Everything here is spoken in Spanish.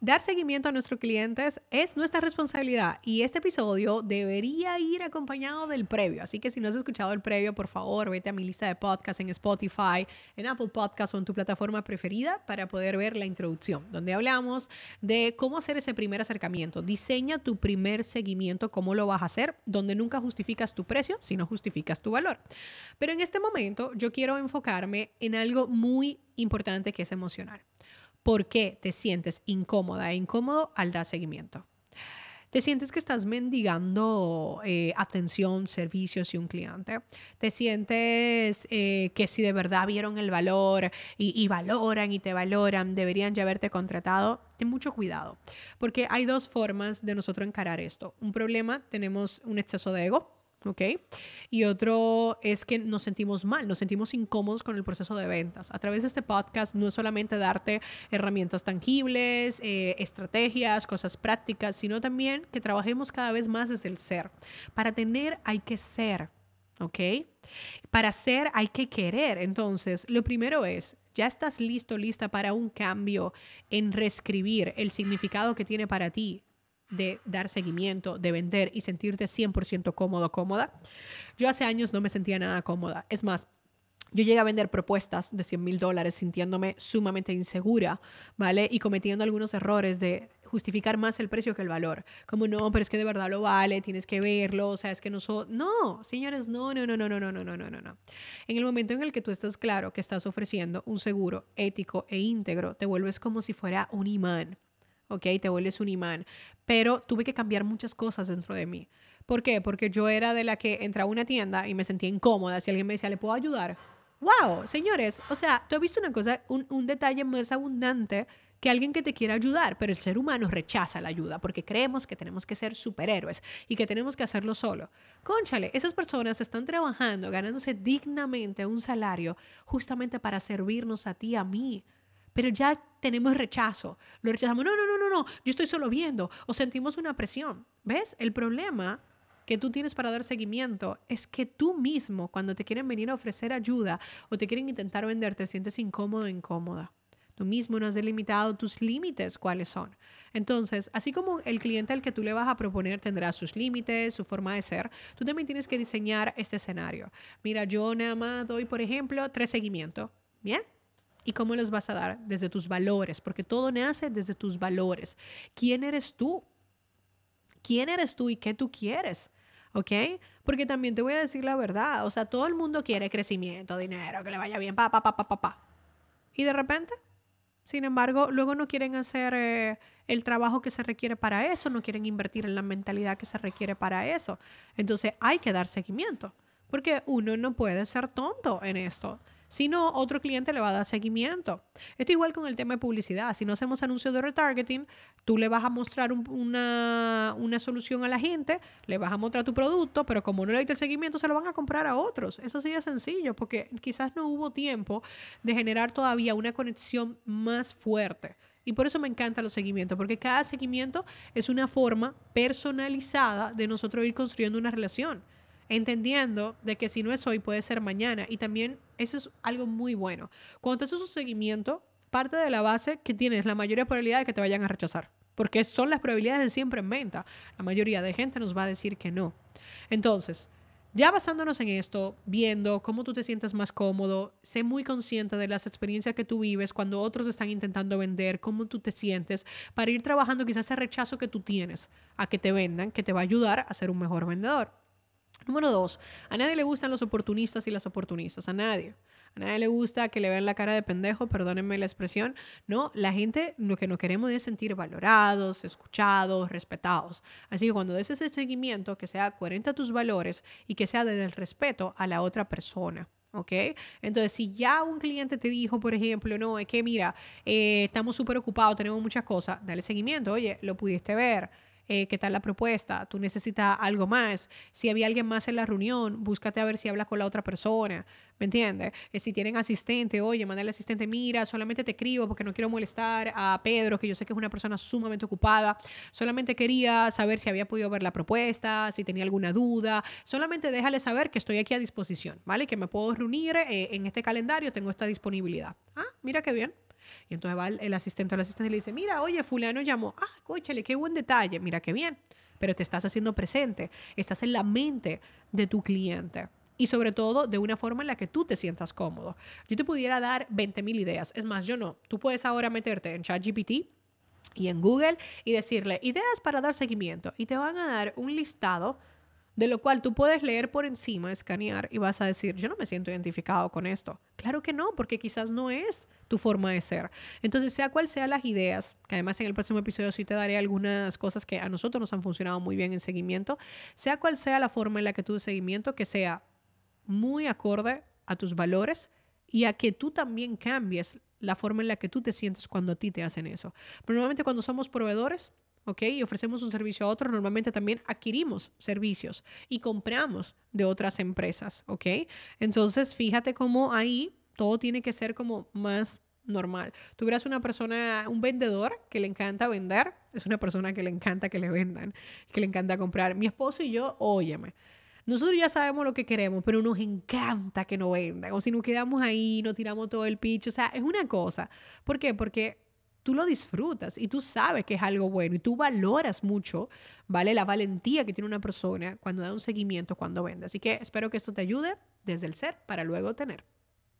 Dar seguimiento a nuestros clientes es nuestra responsabilidad y este episodio debería ir acompañado del previo. Así que si no has escuchado el previo, por favor, vete a mi lista de podcasts en Spotify, en Apple Podcasts o en tu plataforma preferida para poder ver la introducción, donde hablamos de cómo hacer ese primer acercamiento. Diseña tu primer seguimiento, cómo lo vas a hacer, donde nunca justificas tu precio, sino justificas tu valor. Pero en este momento yo quiero enfocarme en algo muy importante que es emocional por qué te sientes incómoda e incómodo al dar seguimiento. Te sientes que estás mendigando eh, atención, servicios y un cliente. Te sientes eh, que si de verdad vieron el valor y, y, valoran y te valoran, deberían ya haberte contratado. Ten mucho cuidado, porque hay dos formas de nosotros encarar esto. Un problema, tenemos un exceso de ego ¿ok? Y otro es que nos sentimos mal, nos sentimos incómodos con el proceso de ventas. A través de este podcast no es solamente darte herramientas tangibles, eh, estrategias, cosas prácticas, sino también que trabajemos cada vez más desde el ser. Para tener hay que ser, ¿ok? Para ser hay que querer. Entonces, lo primero es, ya estás listo, lista para un cambio en reescribir el significado que tiene para ti de dar seguimiento, de vender y sentirte 100% cómodo, cómoda. Yo hace años no me sentía nada cómoda. Es más, yo llegué a vender propuestas de 100 mil dólares sintiéndome sumamente insegura, ¿vale? Y cometiendo algunos errores de justificar más el precio que el valor. Como no, pero es que de verdad lo vale, tienes que verlo, o sea, es que no so No, señores, no, no, no, no, no, no, no, no, no, no. En el momento en el que tú estás claro que estás ofreciendo un seguro ético e íntegro, te vuelves como si fuera un imán. ¿Ok? Te vuelves un imán. Pero tuve que cambiar muchas cosas dentro de mí. ¿Por qué? Porque yo era de la que entraba a una tienda y me sentía incómoda. Si alguien me decía, ¿le puedo ayudar? ¡Wow! Señores, o sea, tú has visto una cosa, un, detalle más abundante que alguien que te quiera ayudar, pero el ser humano rechaza la ayuda porque creemos que tenemos que ser superhéroes y que tenemos que hacerlo solo. Conchale, esas personas están trabajando, ganándose dignamente un salario justamente para servirnos a ti, a mí pero ya tenemos rechazo. Lo rechazamos, no, no, no, no, no, yo estoy solo viendo o sentimos una presión. ¿Ves? El problema que tú tienes para dar seguimiento es que tú mismo, cuando te quieren venir a ofrecer ayuda o te quieren intentar vender, te sientes incómodo o incómoda. Tú mismo no has delimitado tus límites, cuáles son. Entonces, así como el cliente al que tú le vas a proponer tendrá sus límites, su forma de ser, tú también tienes que diseñar este escenario. Mira, yo nada más doy, por ejemplo, tres seguimientos. Bien, ¿Y cómo los vas a dar? Desde tus valores, porque todo nace desde tus valores. ¿Quién eres tú? ¿Quién eres tú y qué tú quieres? ¿Ok? Porque también te voy a decir la verdad. O sea, todo el mundo quiere crecimiento, dinero, que le vaya bien, pa, pa, pa, pa, pa, pa. Y de repente, sin embargo, luego no quieren hacer eh, el trabajo que se requiere para eso, no quieren invertir en la mentalidad que se requiere para eso. Entonces hay que dar seguimiento, porque uno no puede ser tonto en esto. Si no, otro cliente le va a dar seguimiento. Esto igual con el tema de publicidad. Si no hacemos anuncios de retargeting, tú le vas a mostrar una, una, solución a la gente, le vas a mostrar tu producto, pero como no le diste el seguimiento, se lo van a comprar a otros. Eso sí sencillo, porque quizás no hubo tiempo de generar todavía una conexión más fuerte. Y por eso me encantan los seguimientos, porque cada seguimiento es una forma personalizada de nosotros ir construyendo una relación entendiendo de que si no es hoy puede ser mañana. Y también eso es algo muy bueno. Cuando te haces un seguimiento, parte de la base que tienes la mayoría de probabilidades de que te vayan a rechazar. Porque son las probabilidades de siempre en venta. La mayoría de gente nos va a decir que no. Entonces, ya basándonos en esto, viendo cómo tú te sientes más cómodo, sé muy consciente de las experiencias que tú vives cuando otros están intentando vender, cómo tú te sientes, para ir trabajando quizás ese rechazo que tú tienes a que te vendan, que te va a ayudar a ser un mejor vendedor. Número dos, a nadie le gustan los oportunistas y las oportunistas, a nadie. A nadie le gusta que le vean la cara de pendejo, perdónenme la expresión. No, la gente lo que no queremos es sentir valorados, escuchados, respetados. Así que cuando des ese seguimiento, que sea coherente a tus valores y que sea desde el respeto a la otra persona. ¿Ok? Entonces, si ya un cliente te dijo, por ejemplo, no, es que mira, eh, estamos súper ocupados, tenemos muchas cosas, dale seguimiento, oye, lo pudiste ver eh, qué tal la propuesta, tú necesitas algo más. Si había alguien más en la reunión, búscate a ver si habla con la otra persona, ¿me entiendes? Eh, si tienen asistente, oye, manda al asistente, mira, solamente te escribo porque no quiero molestar a Pedro, que yo sé que es una persona sumamente ocupada, solamente quería saber si había podido ver la propuesta, si tenía alguna duda, solamente déjale saber que estoy aquí a disposición, ¿vale? Que me puedo reunir eh, en este calendario, tengo esta disponibilidad. Ah, mira qué bien. Y entonces va el, asistente al asistente y le dice, mira, oye, fulano llamó, ah, cóchale, qué buen detalle, mira qué bien, pero te estás haciendo presente, estás en la mente de tu cliente. Y sobre todo de una forma en la que tú te sientas cómodo. Yo te pudiera dar 20.000 ideas. Es más, yo no. Tú puedes ahora meterte en ChatGPT y en Google y decirle ideas para dar seguimiento. Y te van a dar un listado de lo cual tú puedes leer por encima, escanear y vas a decir, yo no me siento identificado con esto. Claro que no, porque quizás no es tu forma de ser. Entonces, sea cual sean las ideas, que además en el próximo episodio sí te daré algunas cosas que a nosotros nos han funcionado muy bien en seguimiento, sea cual sea la forma en la que tú de seguimiento, que sea muy acorde a tus valores y a que tú también cambies la forma en la que tú te sientes cuando a ti te hacen eso. Pero normalmente cuando somos proveedores, ¿ok? Y ofrecemos un servicio a otro, normalmente también adquirimos servicios y compramos de otras empresas, ¿ok? Entonces, fíjate cómo ahí todo tiene que ser como más normal. Tú verás una persona, un vendedor que le encanta vender, es una persona que le encanta que le vendan, que le encanta comprar. Mi esposo y yo, óyeme, nosotros ya sabemos lo que queremos, pero nos encanta que nos vendan. O si nos quedamos ahí, nos tiramos todo el picho. O sea, es una cosa. ¿Por qué? Porque tú lo disfrutas y tú sabes que es algo bueno y tú valoras mucho, ¿vale? La valentía que tiene una persona cuando da un seguimiento, cuando vende. Así que espero que esto te ayude desde el ser para luego tener.